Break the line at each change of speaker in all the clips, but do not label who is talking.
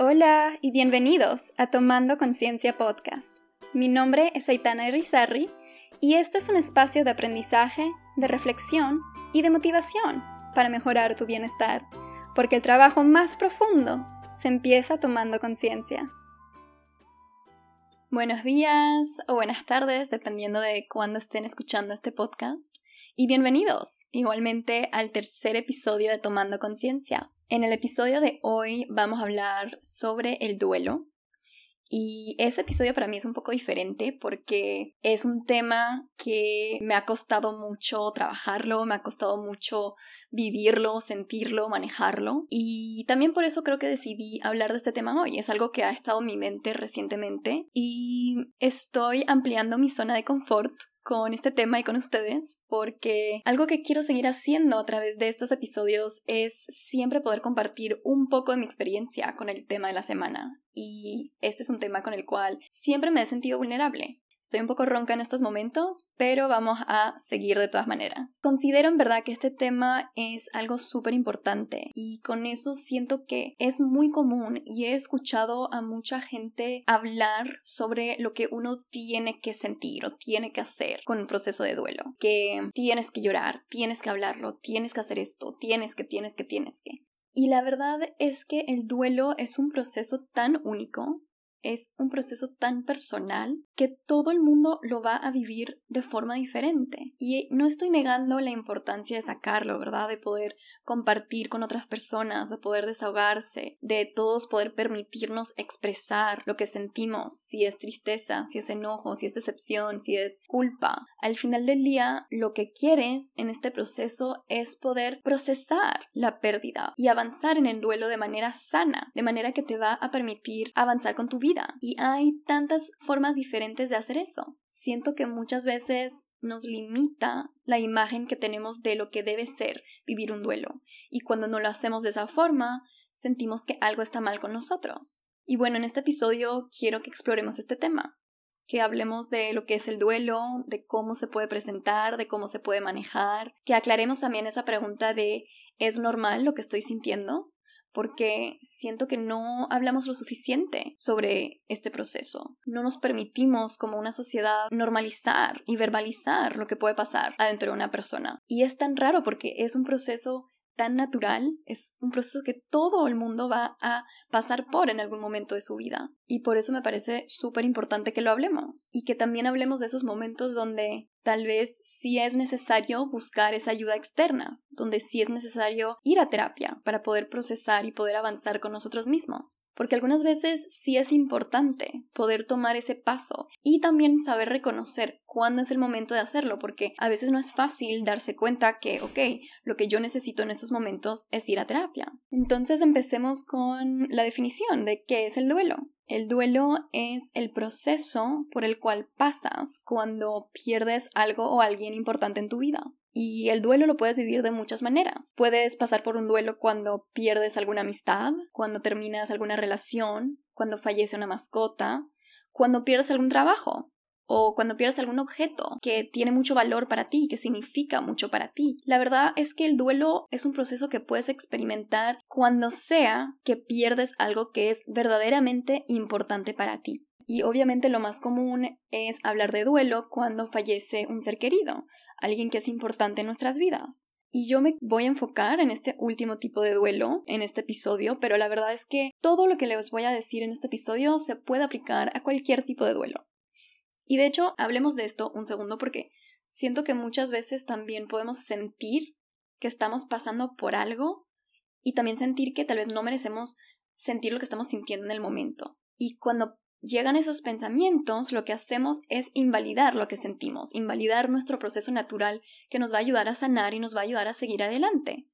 Hola y bienvenidos a Tomando Conciencia Podcast. Mi nombre es Aitana Irizarry y esto es un espacio de aprendizaje, de reflexión y de motivación para mejorar tu bienestar, porque el trabajo más profundo se empieza tomando conciencia. Buenos días o buenas tardes, dependiendo de cuándo estén escuchando este podcast. Y bienvenidos igualmente al tercer episodio de Tomando Conciencia. En el episodio de hoy vamos a hablar sobre el duelo. Y ese episodio para mí es un poco diferente porque es un tema que me ha costado mucho trabajarlo, me ha costado mucho vivirlo, sentirlo, manejarlo. Y también por eso creo que decidí hablar de este tema hoy. Es algo que ha estado en mi mente recientemente y estoy ampliando mi zona de confort con este tema y con ustedes, porque algo que quiero seguir haciendo a través de estos episodios es siempre poder compartir un poco de mi experiencia con el tema de la semana. Y este es un tema con el cual siempre me he sentido vulnerable. Estoy un poco ronca en estos momentos, pero vamos a seguir de todas maneras. Considero en verdad que este tema es algo súper importante y con eso siento que es muy común y he escuchado a mucha gente hablar sobre lo que uno tiene que sentir o tiene que hacer con un proceso de duelo. Que tienes que llorar, tienes que hablarlo, tienes que hacer esto, tienes que, tienes que, tienes que. Y la verdad es que el duelo es un proceso tan único es un proceso tan personal que todo el mundo lo va a vivir de forma diferente. Y no estoy negando la importancia de sacarlo, ¿verdad? De poder compartir con otras personas, de poder desahogarse, de todos poder permitirnos expresar lo que sentimos, si es tristeza, si es enojo, si es decepción, si es culpa. Al final del día, lo que quieres en este proceso es poder procesar la pérdida y avanzar en el duelo de manera sana, de manera que te va a permitir avanzar con tu vida y hay tantas formas diferentes de hacer eso. Siento que muchas veces nos limita la imagen que tenemos de lo que debe ser vivir un duelo. Y cuando no lo hacemos de esa forma, sentimos que algo está mal con nosotros. Y bueno, en este episodio quiero que exploremos este tema, que hablemos de lo que es el duelo, de cómo se puede presentar, de cómo se puede manejar, que aclaremos también esa pregunta de ¿es normal lo que estoy sintiendo? Porque siento que no hablamos lo suficiente sobre este proceso. No nos permitimos como una sociedad normalizar y verbalizar lo que puede pasar adentro de una persona. Y es tan raro porque es un proceso tan natural, es un proceso que todo el mundo va a pasar por en algún momento de su vida. Y por eso me parece súper importante que lo hablemos y que también hablemos de esos momentos donde tal vez sí es necesario buscar esa ayuda externa, donde sí es necesario ir a terapia para poder procesar y poder avanzar con nosotros mismos. Porque algunas veces sí es importante poder tomar ese paso y también saber reconocer cuándo es el momento de hacerlo, porque a veces no es fácil darse cuenta que, ok, lo que yo necesito en estos momentos es ir a terapia. Entonces empecemos con la definición de qué es el duelo. El duelo es el proceso por el cual pasas cuando pierdes algo o alguien importante en tu vida. Y el duelo lo puedes vivir de muchas maneras. Puedes pasar por un duelo cuando pierdes alguna amistad, cuando terminas alguna relación, cuando fallece una mascota, cuando pierdes algún trabajo, o cuando pierdes algún objeto que tiene mucho valor para ti, que significa mucho para ti. La verdad es que el duelo es un proceso que puedes experimentar cuando sea que pierdes algo que es verdaderamente importante para ti. Y obviamente lo más común es hablar de duelo cuando fallece un ser querido, alguien que es importante en nuestras vidas. Y yo me voy a enfocar en este último tipo de duelo en este episodio, pero la verdad es que todo lo que les voy a decir en este episodio se puede aplicar a cualquier tipo de duelo. Y de hecho, hablemos de esto un segundo porque siento que muchas veces también podemos sentir que estamos pasando por algo y también sentir que tal vez no merecemos sentir lo que estamos sintiendo en el momento. Y cuando llegan esos pensamientos, lo que hacemos es invalidar lo que sentimos, invalidar nuestro proceso natural que nos va a ayudar a sanar y nos va a ayudar a seguir adelante.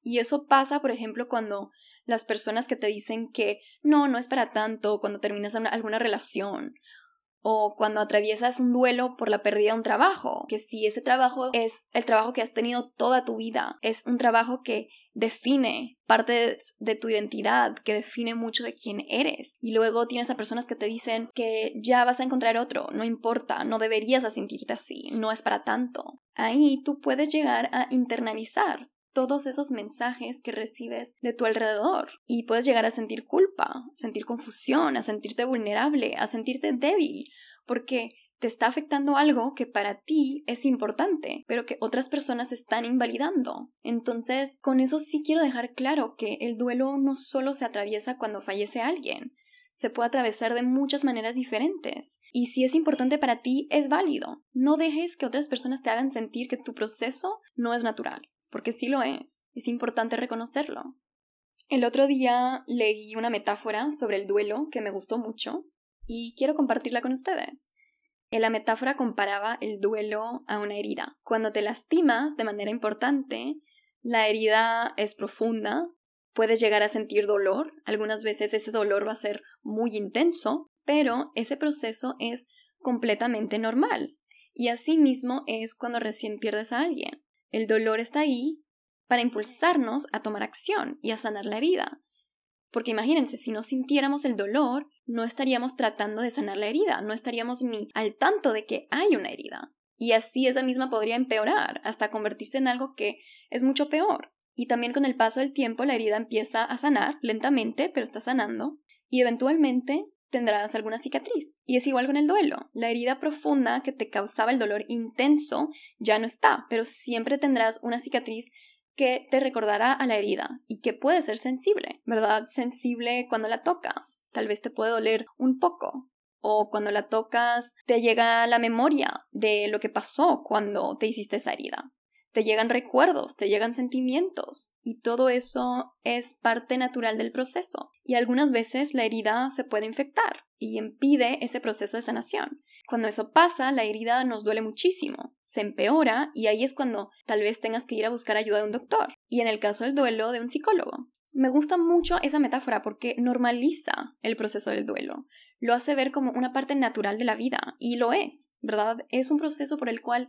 Y eso pasa, por ejemplo, cuando las personas que te dicen que no, no es para tanto, cuando terminas alguna relación, o cuando atraviesas un duelo por la pérdida de un trabajo, que si ese trabajo es el trabajo que has tenido toda tu vida, es un trabajo que define parte de tu identidad, que define mucho de quién eres. Y luego tienes a personas que te dicen que ya vas a encontrar otro, no importa, no deberías sentirte así, no es para tanto. Ahí tú puedes llegar a internalizar todos esos mensajes que recibes de tu alrededor y puedes llegar a sentir culpa, sentir confusión, a sentirte vulnerable, a sentirte débil, porque te está afectando algo que para ti es importante, pero que otras personas están invalidando. Entonces, con eso sí quiero dejar claro que el duelo no solo se atraviesa cuando fallece alguien, se puede atravesar de muchas maneras diferentes. Y si es importante para ti, es válido. No dejes que otras personas te hagan sentir que tu proceso no es natural, porque sí lo es. Es importante reconocerlo. El otro día leí una metáfora sobre el duelo que me gustó mucho y quiero compartirla con ustedes. En la metáfora comparaba el duelo a una herida. Cuando te lastimas de manera importante, la herida es profunda, puedes llegar a sentir dolor, algunas veces ese dolor va a ser muy intenso, pero ese proceso es completamente normal. Y así mismo es cuando recién pierdes a alguien. El dolor está ahí para impulsarnos a tomar acción y a sanar la herida. Porque imagínense, si no sintiéramos el dolor, no estaríamos tratando de sanar la herida, no estaríamos ni al tanto de que hay una herida. Y así esa misma podría empeorar hasta convertirse en algo que es mucho peor. Y también con el paso del tiempo la herida empieza a sanar lentamente, pero está sanando, y eventualmente tendrás alguna cicatriz. Y es igual con el duelo. La herida profunda que te causaba el dolor intenso ya no está, pero siempre tendrás una cicatriz que te recordará a la herida y que puede ser sensible, ¿verdad? Sensible cuando la tocas. Tal vez te puede doler un poco. O cuando la tocas te llega la memoria de lo que pasó cuando te hiciste esa herida. Te llegan recuerdos, te llegan sentimientos y todo eso es parte natural del proceso. Y algunas veces la herida se puede infectar y impide ese proceso de sanación. Cuando eso pasa, la herida nos duele muchísimo, se empeora y ahí es cuando tal vez tengas que ir a buscar ayuda de un doctor. Y en el caso del duelo, de un psicólogo. Me gusta mucho esa metáfora porque normaliza el proceso del duelo. Lo hace ver como una parte natural de la vida y lo es, ¿verdad? Es un proceso por el cual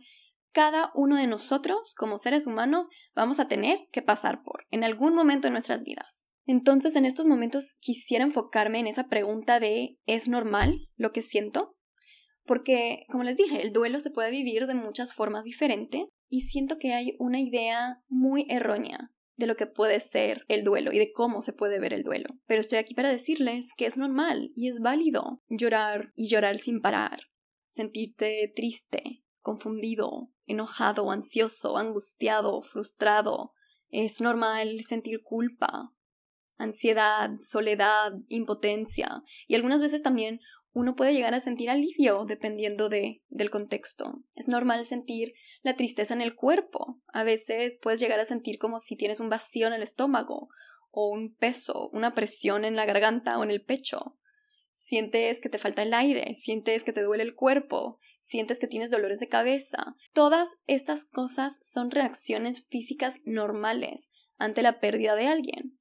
cada uno de nosotros, como seres humanos, vamos a tener que pasar por en algún momento de nuestras vidas. Entonces, en estos momentos quisiera enfocarme en esa pregunta de ¿es normal lo que siento? Porque, como les dije, el duelo se puede vivir de muchas formas diferentes y siento que hay una idea muy errónea de lo que puede ser el duelo y de cómo se puede ver el duelo. Pero estoy aquí para decirles que es normal y es válido llorar y llorar sin parar, sentirte triste, confundido, enojado, ansioso, angustiado, frustrado. Es normal sentir culpa, ansiedad, soledad, impotencia y algunas veces también uno puede llegar a sentir alivio dependiendo de, del contexto. Es normal sentir la tristeza en el cuerpo. A veces puedes llegar a sentir como si tienes un vacío en el estómago o un peso, una presión en la garganta o en el pecho. Sientes que te falta el aire, sientes que te duele el cuerpo, sientes que tienes dolores de cabeza. Todas estas cosas son reacciones físicas normales ante la pérdida de alguien.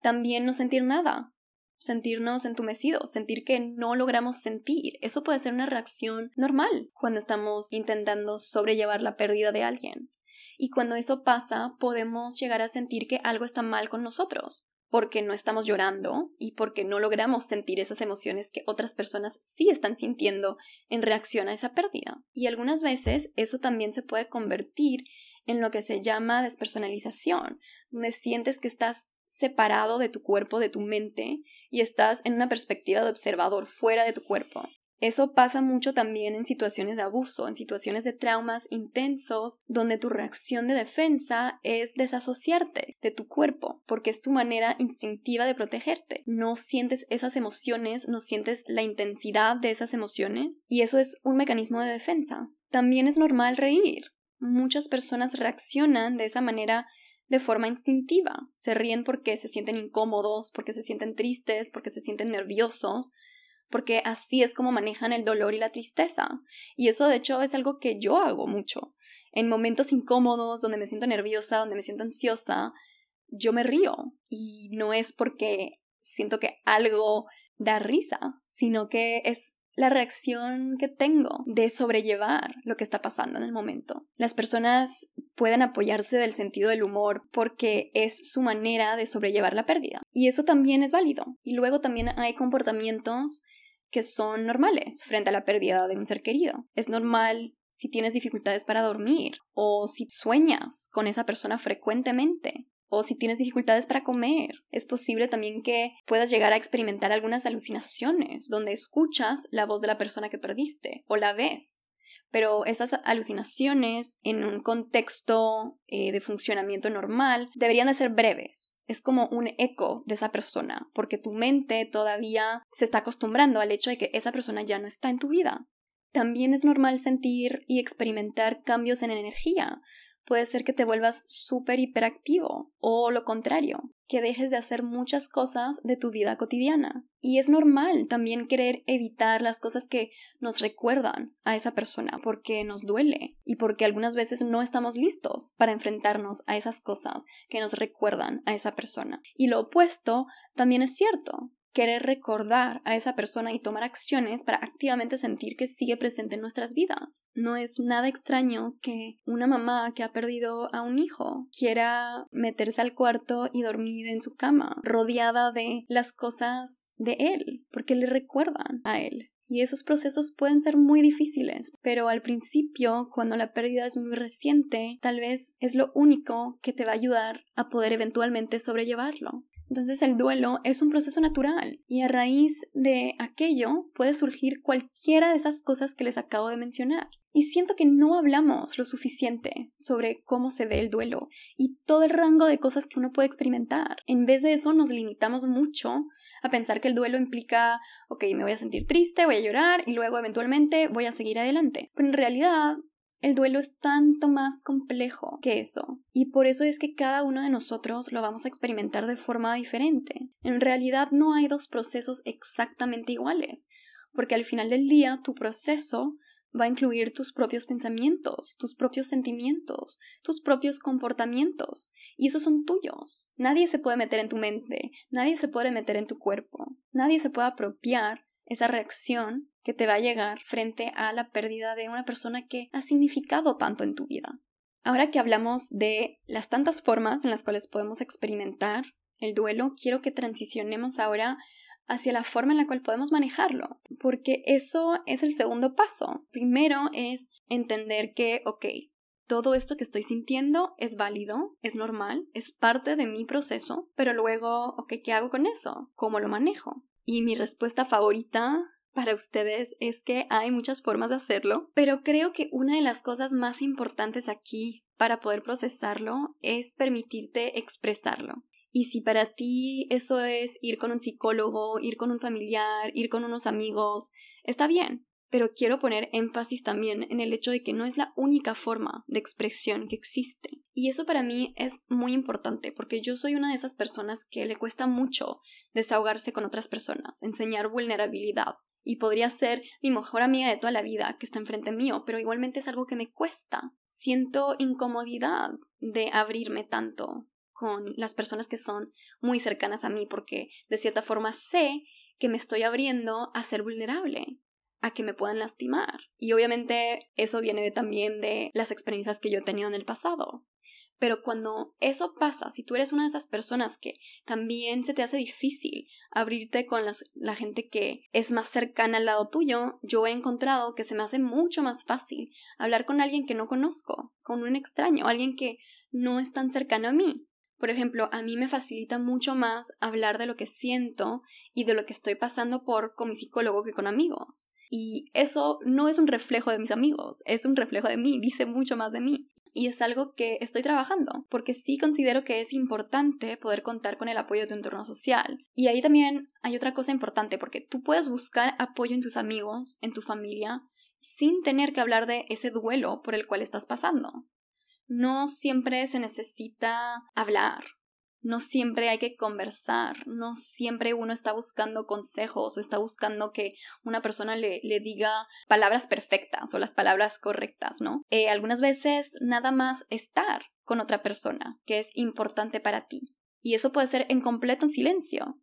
También no sentir nada, sentirnos entumecidos, sentir que no logramos sentir. Eso puede ser una reacción normal cuando estamos intentando sobrellevar la pérdida de alguien. Y cuando eso pasa, podemos llegar a sentir que algo está mal con nosotros, porque no estamos llorando y porque no logramos sentir esas emociones que otras personas sí están sintiendo en reacción a esa pérdida. Y algunas veces eso también se puede convertir en lo que se llama despersonalización, donde sientes que estás separado de tu cuerpo, de tu mente, y estás en una perspectiva de observador fuera de tu cuerpo. Eso pasa mucho también en situaciones de abuso, en situaciones de traumas intensos, donde tu reacción de defensa es desasociarte de tu cuerpo, porque es tu manera instintiva de protegerte. No sientes esas emociones, no sientes la intensidad de esas emociones, y eso es un mecanismo de defensa. También es normal reír. Muchas personas reaccionan de esa manera de forma instintiva. Se ríen porque se sienten incómodos, porque se sienten tristes, porque se sienten nerviosos, porque así es como manejan el dolor y la tristeza. Y eso de hecho es algo que yo hago mucho. En momentos incómodos, donde me siento nerviosa, donde me siento ansiosa, yo me río. Y no es porque siento que algo da risa, sino que es la reacción que tengo de sobrellevar lo que está pasando en el momento. Las personas pueden apoyarse del sentido del humor porque es su manera de sobrellevar la pérdida. Y eso también es válido. Y luego también hay comportamientos que son normales frente a la pérdida de un ser querido. Es normal si tienes dificultades para dormir, o si sueñas con esa persona frecuentemente, o si tienes dificultades para comer. Es posible también que puedas llegar a experimentar algunas alucinaciones, donde escuchas la voz de la persona que perdiste o la ves. Pero esas alucinaciones en un contexto eh, de funcionamiento normal deberían de ser breves. Es como un eco de esa persona, porque tu mente todavía se está acostumbrando al hecho de que esa persona ya no está en tu vida. También es normal sentir y experimentar cambios en energía, puede ser que te vuelvas súper hiperactivo o lo contrario, que dejes de hacer muchas cosas de tu vida cotidiana. Y es normal también querer evitar las cosas que nos recuerdan a esa persona porque nos duele y porque algunas veces no estamos listos para enfrentarnos a esas cosas que nos recuerdan a esa persona. Y lo opuesto también es cierto querer recordar a esa persona y tomar acciones para activamente sentir que sigue presente en nuestras vidas. No es nada extraño que una mamá que ha perdido a un hijo quiera meterse al cuarto y dormir en su cama, rodeada de las cosas de él, porque le recuerdan a él. Y esos procesos pueden ser muy difíciles, pero al principio, cuando la pérdida es muy reciente, tal vez es lo único que te va a ayudar a poder eventualmente sobrellevarlo. Entonces el duelo es un proceso natural y a raíz de aquello puede surgir cualquiera de esas cosas que les acabo de mencionar. Y siento que no hablamos lo suficiente sobre cómo se ve el duelo y todo el rango de cosas que uno puede experimentar. En vez de eso nos limitamos mucho a pensar que el duelo implica, ok, me voy a sentir triste, voy a llorar y luego eventualmente voy a seguir adelante. Pero en realidad el duelo es tanto más complejo que eso, y por eso es que cada uno de nosotros lo vamos a experimentar de forma diferente. En realidad no hay dos procesos exactamente iguales, porque al final del día tu proceso va a incluir tus propios pensamientos, tus propios sentimientos, tus propios comportamientos, y esos son tuyos. Nadie se puede meter en tu mente, nadie se puede meter en tu cuerpo, nadie se puede apropiar esa reacción que te va a llegar frente a la pérdida de una persona que ha significado tanto en tu vida. Ahora que hablamos de las tantas formas en las cuales podemos experimentar el duelo, quiero que transicionemos ahora hacia la forma en la cual podemos manejarlo, porque eso es el segundo paso. Primero es entender que, ok, todo esto que estoy sintiendo es válido, es normal, es parte de mi proceso, pero luego, ok, ¿qué hago con eso? ¿Cómo lo manejo? Y mi respuesta favorita para ustedes es que hay muchas formas de hacerlo, pero creo que una de las cosas más importantes aquí para poder procesarlo es permitirte expresarlo. Y si para ti eso es ir con un psicólogo, ir con un familiar, ir con unos amigos, está bien pero quiero poner énfasis también en el hecho de que no es la única forma de expresión que existe. Y eso para mí es muy importante porque yo soy una de esas personas que le cuesta mucho desahogarse con otras personas, enseñar vulnerabilidad. Y podría ser mi mejor amiga de toda la vida que está enfrente mío, pero igualmente es algo que me cuesta. Siento incomodidad de abrirme tanto con las personas que son muy cercanas a mí porque de cierta forma sé que me estoy abriendo a ser vulnerable a que me puedan lastimar. Y obviamente eso viene también de las experiencias que yo he tenido en el pasado. Pero cuando eso pasa, si tú eres una de esas personas que también se te hace difícil abrirte con la gente que es más cercana al lado tuyo, yo he encontrado que se me hace mucho más fácil hablar con alguien que no conozco, con un extraño, alguien que no es tan cercano a mí. Por ejemplo, a mí me facilita mucho más hablar de lo que siento y de lo que estoy pasando por con mi psicólogo que con amigos. Y eso no es un reflejo de mis amigos, es un reflejo de mí, dice mucho más de mí. Y es algo que estoy trabajando, porque sí considero que es importante poder contar con el apoyo de tu entorno social. Y ahí también hay otra cosa importante, porque tú puedes buscar apoyo en tus amigos, en tu familia, sin tener que hablar de ese duelo por el cual estás pasando. No siempre se necesita hablar no siempre hay que conversar, no siempre uno está buscando consejos o está buscando que una persona le, le diga palabras perfectas o las palabras correctas, ¿no? Eh, algunas veces nada más estar con otra persona que es importante para ti. Y eso puede ser en completo silencio,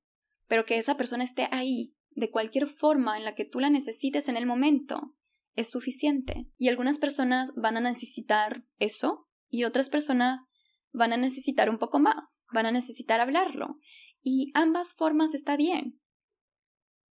pero que esa persona esté ahí, de cualquier forma en la que tú la necesites en el momento, es suficiente. Y algunas personas van a necesitar eso y otras personas van a necesitar un poco más, van a necesitar hablarlo. Y ambas formas está bien.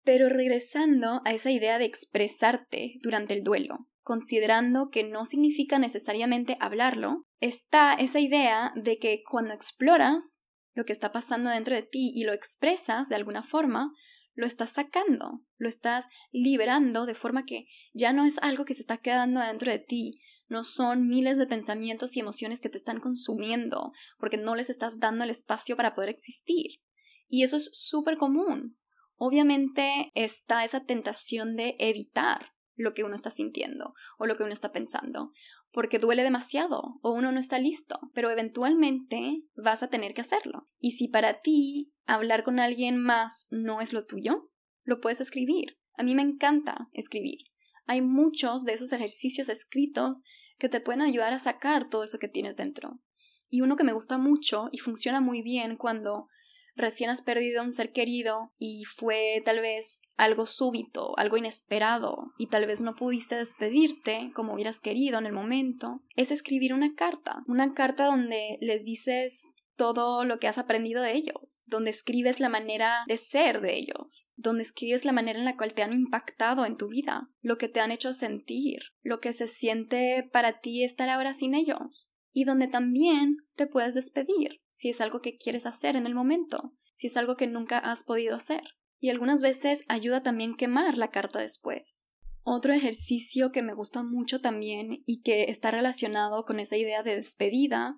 Pero regresando a esa idea de expresarte durante el duelo, considerando que no significa necesariamente hablarlo, está esa idea de que cuando exploras lo que está pasando dentro de ti y lo expresas de alguna forma, lo estás sacando, lo estás liberando de forma que ya no es algo que se está quedando dentro de ti, no son miles de pensamientos y emociones que te están consumiendo porque no les estás dando el espacio para poder existir. Y eso es súper común. Obviamente está esa tentación de evitar lo que uno está sintiendo o lo que uno está pensando, porque duele demasiado o uno no está listo, pero eventualmente vas a tener que hacerlo. Y si para ti hablar con alguien más no es lo tuyo, lo puedes escribir. A mí me encanta escribir. Hay muchos de esos ejercicios escritos que te pueden ayudar a sacar todo eso que tienes dentro. Y uno que me gusta mucho y funciona muy bien cuando recién has perdido a un ser querido y fue tal vez algo súbito, algo inesperado y tal vez no pudiste despedirte como hubieras querido en el momento, es escribir una carta, una carta donde les dices todo lo que has aprendido de ellos, donde escribes la manera de ser de ellos, donde escribes la manera en la cual te han impactado en tu vida, lo que te han hecho sentir, lo que se siente para ti estar ahora sin ellos, y donde también te puedes despedir si es algo que quieres hacer en el momento, si es algo que nunca has podido hacer. Y algunas veces ayuda también quemar la carta después. Otro ejercicio que me gusta mucho también y que está relacionado con esa idea de despedida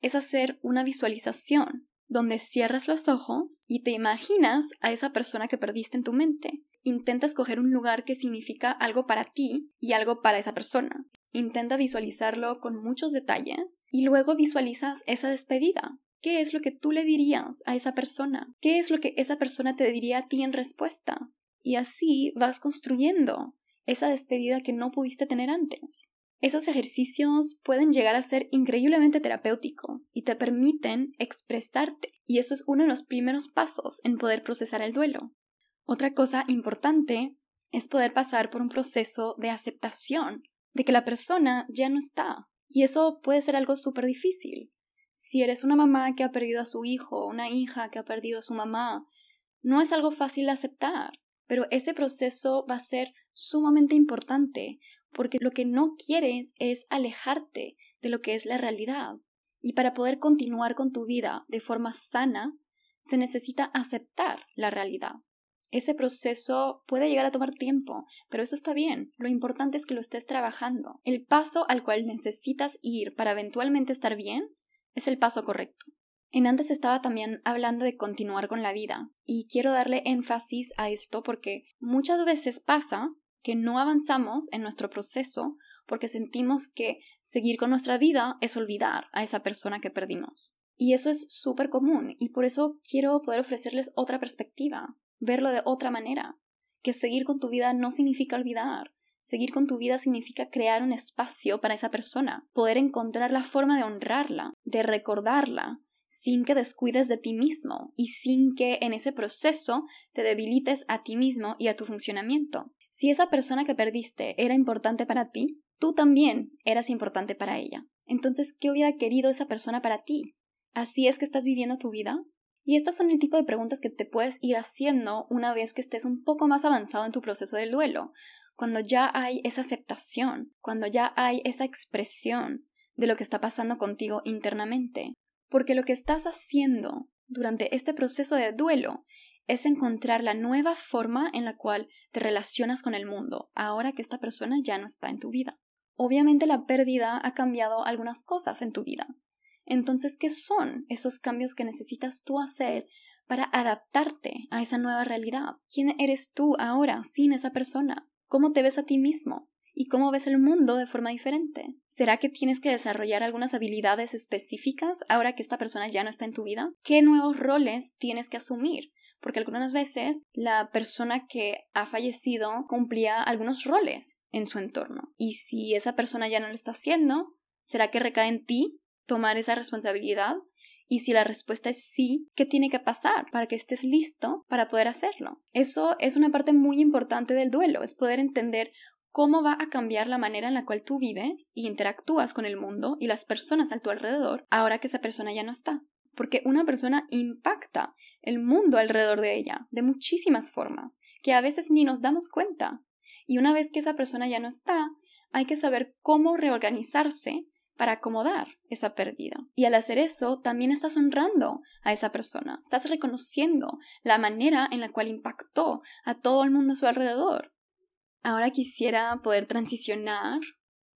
es hacer una visualización donde cierras los ojos y te imaginas a esa persona que perdiste en tu mente. Intenta escoger un lugar que significa algo para ti y algo para esa persona. Intenta visualizarlo con muchos detalles y luego visualizas esa despedida. ¿Qué es lo que tú le dirías a esa persona? ¿Qué es lo que esa persona te diría a ti en respuesta? Y así vas construyendo esa despedida que no pudiste tener antes. Esos ejercicios pueden llegar a ser increíblemente terapéuticos y te permiten expresarte, y eso es uno de los primeros pasos en poder procesar el duelo. Otra cosa importante es poder pasar por un proceso de aceptación de que la persona ya no está, y eso puede ser algo súper difícil. Si eres una mamá que ha perdido a su hijo, una hija que ha perdido a su mamá, no es algo fácil de aceptar, pero ese proceso va a ser sumamente importante porque lo que no quieres es alejarte de lo que es la realidad. Y para poder continuar con tu vida de forma sana, se necesita aceptar la realidad. Ese proceso puede llegar a tomar tiempo, pero eso está bien. Lo importante es que lo estés trabajando. El paso al cual necesitas ir para eventualmente estar bien es el paso correcto. En antes estaba también hablando de continuar con la vida, y quiero darle énfasis a esto porque muchas veces pasa que no avanzamos en nuestro proceso porque sentimos que seguir con nuestra vida es olvidar a esa persona que perdimos. Y eso es súper común y por eso quiero poder ofrecerles otra perspectiva, verlo de otra manera, que seguir con tu vida no significa olvidar, seguir con tu vida significa crear un espacio para esa persona, poder encontrar la forma de honrarla, de recordarla, sin que descuides de ti mismo y sin que en ese proceso te debilites a ti mismo y a tu funcionamiento. Si esa persona que perdiste era importante para ti, tú también eras importante para ella. Entonces, ¿qué hubiera querido esa persona para ti? ¿Así es que estás viviendo tu vida? Y estas son el tipo de preguntas que te puedes ir haciendo una vez que estés un poco más avanzado en tu proceso del duelo, cuando ya hay esa aceptación, cuando ya hay esa expresión de lo que está pasando contigo internamente. Porque lo que estás haciendo durante este proceso de duelo es encontrar la nueva forma en la cual te relacionas con el mundo, ahora que esta persona ya no está en tu vida. Obviamente la pérdida ha cambiado algunas cosas en tu vida. Entonces, ¿qué son esos cambios que necesitas tú hacer para adaptarte a esa nueva realidad? ¿Quién eres tú ahora sin esa persona? ¿Cómo te ves a ti mismo? ¿Y cómo ves el mundo de forma diferente? ¿Será que tienes que desarrollar algunas habilidades específicas ahora que esta persona ya no está en tu vida? ¿Qué nuevos roles tienes que asumir? Porque algunas veces la persona que ha fallecido cumplía algunos roles en su entorno. Y si esa persona ya no lo está haciendo, ¿será que recae en ti tomar esa responsabilidad? Y si la respuesta es sí, ¿qué tiene que pasar para que estés listo para poder hacerlo? Eso es una parte muy importante del duelo, es poder entender cómo va a cambiar la manera en la cual tú vives y interactúas con el mundo y las personas a tu alrededor ahora que esa persona ya no está porque una persona impacta el mundo alrededor de ella de muchísimas formas que a veces ni nos damos cuenta. Y una vez que esa persona ya no está, hay que saber cómo reorganizarse para acomodar esa pérdida. Y al hacer eso, también estás honrando a esa persona, estás reconociendo la manera en la cual impactó a todo el mundo a su alrededor. Ahora quisiera poder transicionar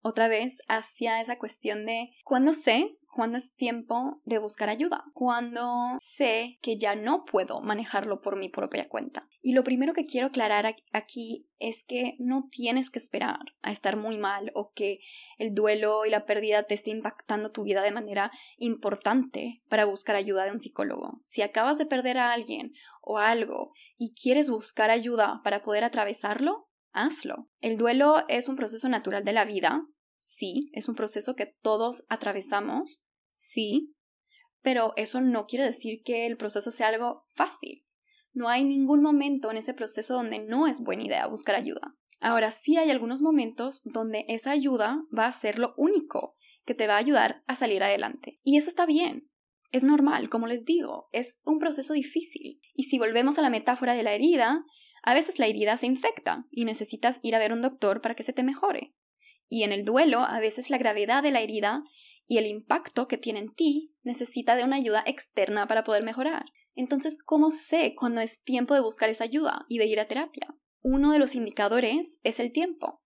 otra vez hacia esa cuestión de cuando sé cuando es tiempo de buscar ayuda, cuando sé que ya no puedo manejarlo por mi propia cuenta. Y lo primero que quiero aclarar aquí es que no tienes que esperar a estar muy mal o que el duelo y la pérdida te esté impactando tu vida de manera importante para buscar ayuda de un psicólogo. Si acabas de perder a alguien o algo y quieres buscar ayuda para poder atravesarlo, hazlo. El duelo es un proceso natural de la vida, sí, es un proceso que todos atravesamos, sí, pero eso no quiere decir que el proceso sea algo fácil. No hay ningún momento en ese proceso donde no es buena idea buscar ayuda. Ahora sí hay algunos momentos donde esa ayuda va a ser lo único que te va a ayudar a salir adelante. Y eso está bien. Es normal, como les digo, es un proceso difícil. Y si volvemos a la metáfora de la herida, a veces la herida se infecta y necesitas ir a ver un doctor para que se te mejore. Y en el duelo, a veces la gravedad de la herida y el impacto que tiene en ti necesita de una ayuda externa para poder mejorar. Entonces, ¿cómo sé cuándo es tiempo de buscar esa ayuda y de ir a terapia? Uno de los indicadores es el tiempo.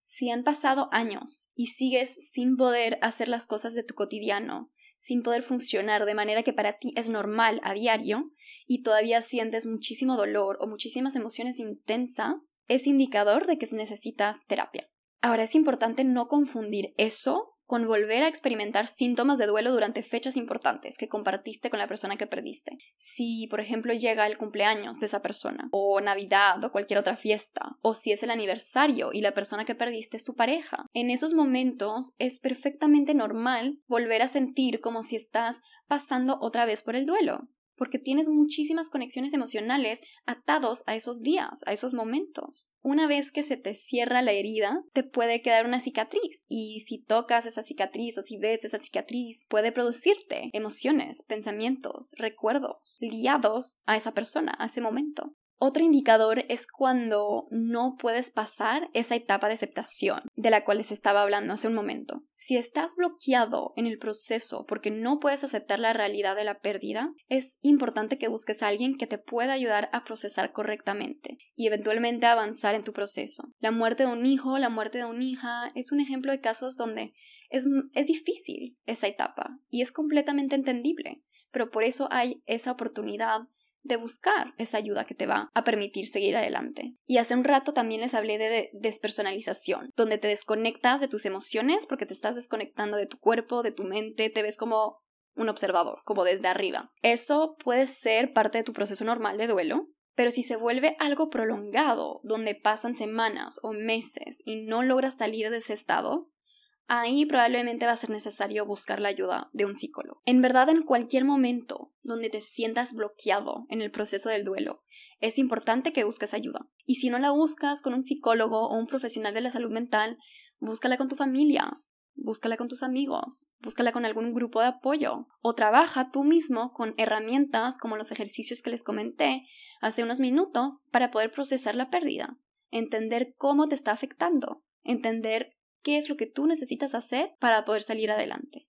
Si han pasado años y sigues sin poder hacer las cosas de tu cotidiano, sin poder funcionar de manera que para ti es normal a diario y todavía sientes muchísimo dolor o muchísimas emociones intensas, es indicador de que necesitas terapia. Ahora es importante no confundir eso con volver a experimentar síntomas de duelo durante fechas importantes que compartiste con la persona que perdiste. Si, por ejemplo, llega el cumpleaños de esa persona, o Navidad, o cualquier otra fiesta, o si es el aniversario y la persona que perdiste es tu pareja. En esos momentos es perfectamente normal volver a sentir como si estás pasando otra vez por el duelo porque tienes muchísimas conexiones emocionales atados a esos días, a esos momentos. Una vez que se te cierra la herida, te puede quedar una cicatriz y si tocas esa cicatriz o si ves esa cicatriz, puede producirte emociones, pensamientos, recuerdos liados a esa persona, a ese momento. Otro indicador es cuando no puedes pasar esa etapa de aceptación de la cual les estaba hablando hace un momento. Si estás bloqueado en el proceso porque no puedes aceptar la realidad de la pérdida, es importante que busques a alguien que te pueda ayudar a procesar correctamente y eventualmente avanzar en tu proceso. La muerte de un hijo, la muerte de una hija es un ejemplo de casos donde es, es difícil esa etapa y es completamente entendible, pero por eso hay esa oportunidad de buscar esa ayuda que te va a permitir seguir adelante. Y hace un rato también les hablé de despersonalización, donde te desconectas de tus emociones porque te estás desconectando de tu cuerpo, de tu mente, te ves como un observador, como desde arriba. Eso puede ser parte de tu proceso normal de duelo, pero si se vuelve algo prolongado, donde pasan semanas o meses y no logras salir de ese estado, ahí probablemente va a ser necesario buscar la ayuda de un psicólogo. En verdad, en cualquier momento donde te sientas bloqueado en el proceso del duelo, es importante que busques ayuda. Y si no la buscas con un psicólogo o un profesional de la salud mental, búscala con tu familia, búscala con tus amigos, búscala con algún grupo de apoyo o trabaja tú mismo con herramientas como los ejercicios que les comenté hace unos minutos para poder procesar la pérdida, entender cómo te está afectando, entender qué es lo que tú necesitas hacer para poder salir adelante.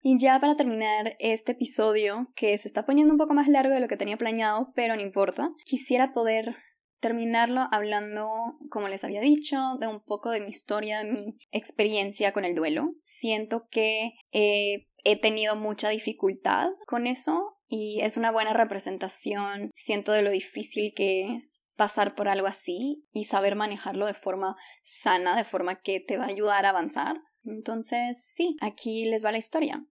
Y ya para terminar este episodio, que se está poniendo un poco más largo de lo que tenía planeado, pero no importa, quisiera poder terminarlo hablando, como les había dicho, de un poco de mi historia, de mi experiencia con el duelo. Siento que he tenido mucha dificultad con eso y es una buena representación, siento de lo difícil que es pasar por algo así y saber manejarlo de forma sana, de forma que te va a ayudar a avanzar. Entonces, sí, aquí les va la historia.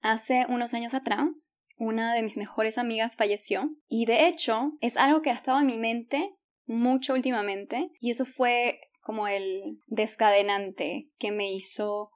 Hace unos años atrás, una de mis mejores amigas falleció y de hecho es algo que ha estado en mi mente mucho últimamente y eso fue como el descadenante que me hizo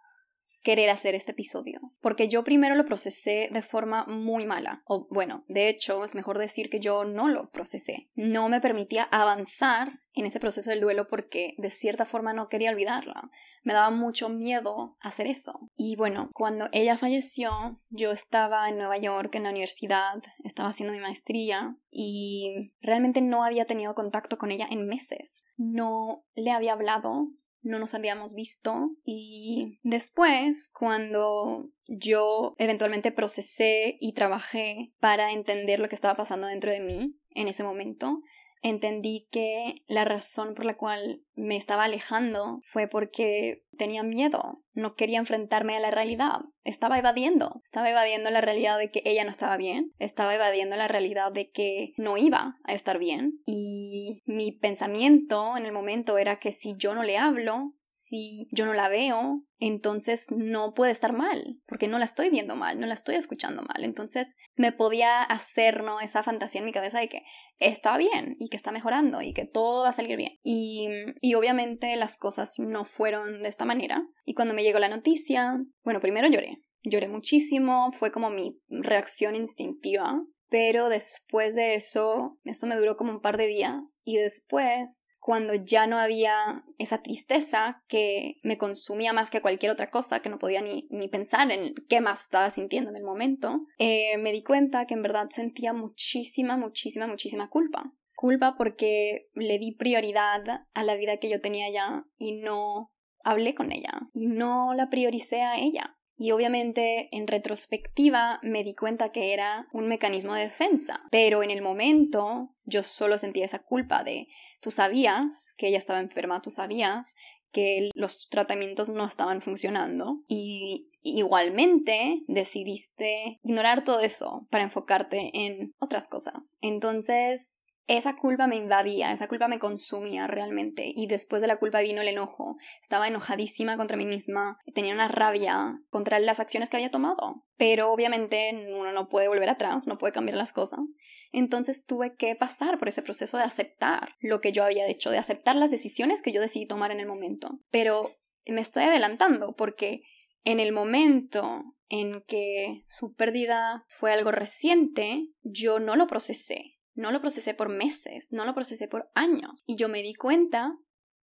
querer hacer este episodio, porque yo primero lo procesé de forma muy mala, o bueno, de hecho es mejor decir que yo no lo procesé, no me permitía avanzar en ese proceso del duelo porque de cierta forma no quería olvidarla, me daba mucho miedo hacer eso. Y bueno, cuando ella falleció, yo estaba en Nueva York en la universidad, estaba haciendo mi maestría y realmente no había tenido contacto con ella en meses, no le había hablado no nos habíamos visto y después cuando yo eventualmente procesé y trabajé para entender lo que estaba pasando dentro de mí en ese momento, entendí que la razón por la cual me estaba alejando fue porque tenía miedo, no quería enfrentarme a la realidad, estaba evadiendo, estaba evadiendo la realidad de que ella no estaba bien, estaba evadiendo la realidad de que no iba a estar bien y mi pensamiento en el momento era que si yo no le hablo, si yo no la veo, entonces no puede estar mal, porque no la estoy viendo mal, no la estoy escuchando mal, entonces me podía hacer ¿no? esa fantasía en mi cabeza de que está bien y que está mejorando y que todo va a salir bien y y obviamente las cosas no fueron de esta manera. Y cuando me llegó la noticia, bueno, primero lloré. Lloré muchísimo, fue como mi reacción instintiva. Pero después de eso, eso me duró como un par de días. Y después, cuando ya no había esa tristeza que me consumía más que cualquier otra cosa, que no podía ni, ni pensar en qué más estaba sintiendo en el momento, eh, me di cuenta que en verdad sentía muchísima, muchísima, muchísima culpa culpa porque le di prioridad a la vida que yo tenía ya y no hablé con ella y no la prioricé a ella. Y obviamente en retrospectiva me di cuenta que era un mecanismo de defensa, pero en el momento yo solo sentía esa culpa de tú sabías que ella estaba enferma, tú sabías que los tratamientos no estaban funcionando y igualmente decidiste ignorar todo eso para enfocarte en otras cosas. Entonces esa culpa me invadía, esa culpa me consumía realmente y después de la culpa vino el enojo. Estaba enojadísima contra mí misma, tenía una rabia contra las acciones que había tomado. Pero obviamente uno no puede volver atrás, no puede cambiar las cosas. Entonces tuve que pasar por ese proceso de aceptar lo que yo había hecho, de aceptar las decisiones que yo decidí tomar en el momento. Pero me estoy adelantando porque en el momento en que su pérdida fue algo reciente, yo no lo procesé no lo procesé por meses, no lo procesé por años. Y yo me di cuenta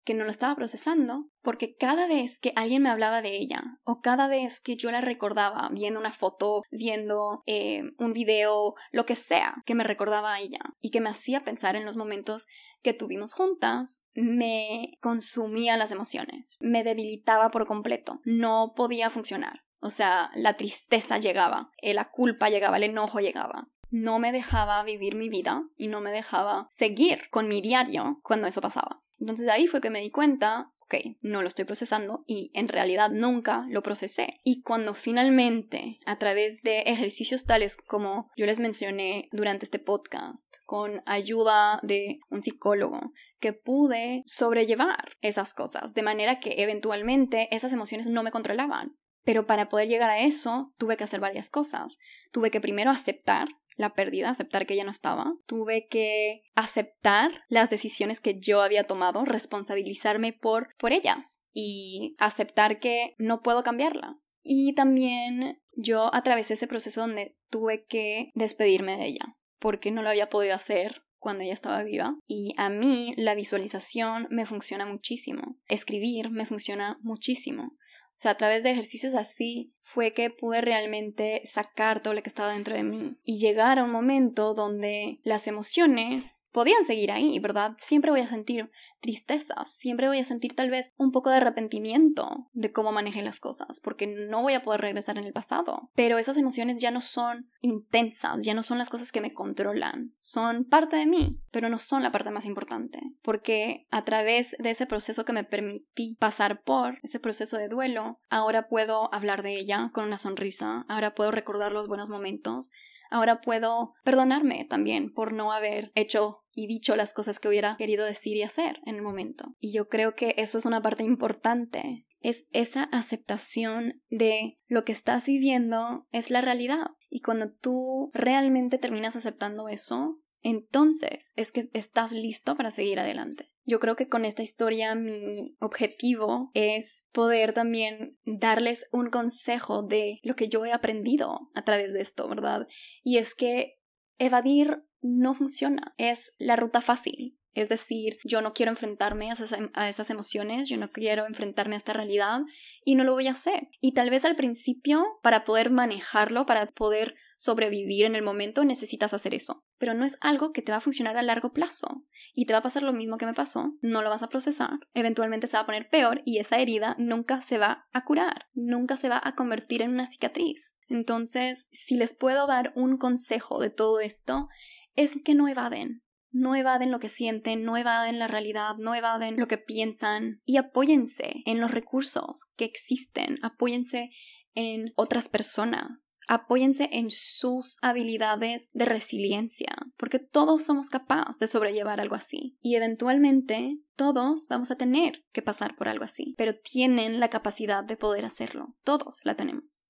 que no lo estaba procesando porque cada vez que alguien me hablaba de ella o cada vez que yo la recordaba viendo una foto, viendo eh, un video, lo que sea que me recordaba a ella y que me hacía pensar en los momentos que tuvimos juntas, me consumía las emociones, me debilitaba por completo, no podía funcionar. O sea, la tristeza llegaba, eh, la culpa llegaba, el enojo llegaba no me dejaba vivir mi vida y no me dejaba seguir con mi diario cuando eso pasaba. Entonces ahí fue que me di cuenta, ok, no lo estoy procesando y en realidad nunca lo procesé. Y cuando finalmente, a través de ejercicios tales como yo les mencioné durante este podcast, con ayuda de un psicólogo, que pude sobrellevar esas cosas, de manera que eventualmente esas emociones no me controlaban. Pero para poder llegar a eso, tuve que hacer varias cosas. Tuve que primero aceptar la pérdida, aceptar que ella no estaba. Tuve que aceptar las decisiones que yo había tomado, responsabilizarme por, por ellas y aceptar que no puedo cambiarlas. Y también yo atravesé ese proceso donde tuve que despedirme de ella, porque no lo había podido hacer cuando ella estaba viva. Y a mí la visualización me funciona muchísimo. Escribir me funciona muchísimo. O sea, a través de ejercicios así fue que pude realmente sacar todo lo que estaba dentro de mí y llegar a un momento donde las emociones podían seguir ahí, ¿verdad? Siempre voy a sentir tristeza, siempre voy a sentir tal vez un poco de arrepentimiento de cómo manejé las cosas, porque no voy a poder regresar en el pasado. Pero esas emociones ya no son intensas, ya no son las cosas que me controlan, son parte de mí, pero no son la parte más importante, porque a través de ese proceso que me permití pasar por, ese proceso de duelo, ahora puedo hablar de ella con una sonrisa, ahora puedo recordar los buenos momentos, ahora puedo perdonarme también por no haber hecho y dicho las cosas que hubiera querido decir y hacer en el momento. Y yo creo que eso es una parte importante, es esa aceptación de lo que estás viviendo es la realidad. Y cuando tú realmente terminas aceptando eso, entonces es que estás listo para seguir adelante. Yo creo que con esta historia mi objetivo es poder también darles un consejo de lo que yo he aprendido a través de esto, ¿verdad? Y es que evadir no funciona, es la ruta fácil. Es decir, yo no quiero enfrentarme a esas, esas, emociones, yo no quiero enfrentarme a esta realidad y no lo voy a hacer. Y tal vez al principio, para poder manejarlo, para poder sobrevivir en el momento, necesitas hacer eso pero no es algo que te va a funcionar a largo plazo y te va a pasar lo mismo que me pasó, no lo vas a procesar, eventualmente se va a poner peor y esa herida nunca se va a curar, nunca se va a convertir en una cicatriz. Entonces, si les puedo dar un consejo de todo esto, es que no evaden, no evaden lo que sienten, no evaden la realidad, no evaden lo que piensan y apóyense en los recursos que existen, apóyense en otras personas, apóyense en sus habilidades de resiliencia, porque todos somos capaces de sobrellevar algo así y eventualmente todos vamos a tener que pasar por algo así, pero tienen la capacidad de poder hacerlo, todos la tenemos.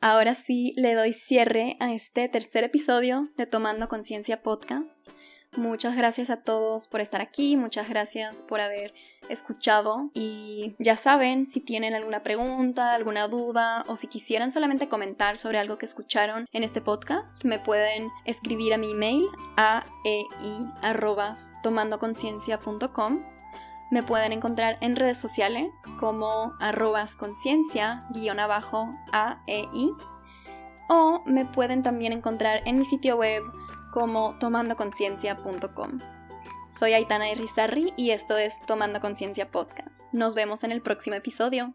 Ahora sí le doy cierre a este tercer episodio de Tomando Conciencia Podcast. Muchas gracias a todos por estar aquí, muchas gracias por haber escuchado y ya saben, si tienen alguna pregunta, alguna duda o si quisieran solamente comentar sobre algo que escucharon en este podcast, me pueden escribir a mi email a ei@tomandoconciencia.com. Me pueden encontrar en redes sociales como arrobas conciencia guion abajo AEI o me pueden también encontrar en mi sitio web como tomandoconciencia.com. Soy Aitana Irizarry y esto es Tomando Conciencia Podcast. Nos vemos en el próximo episodio.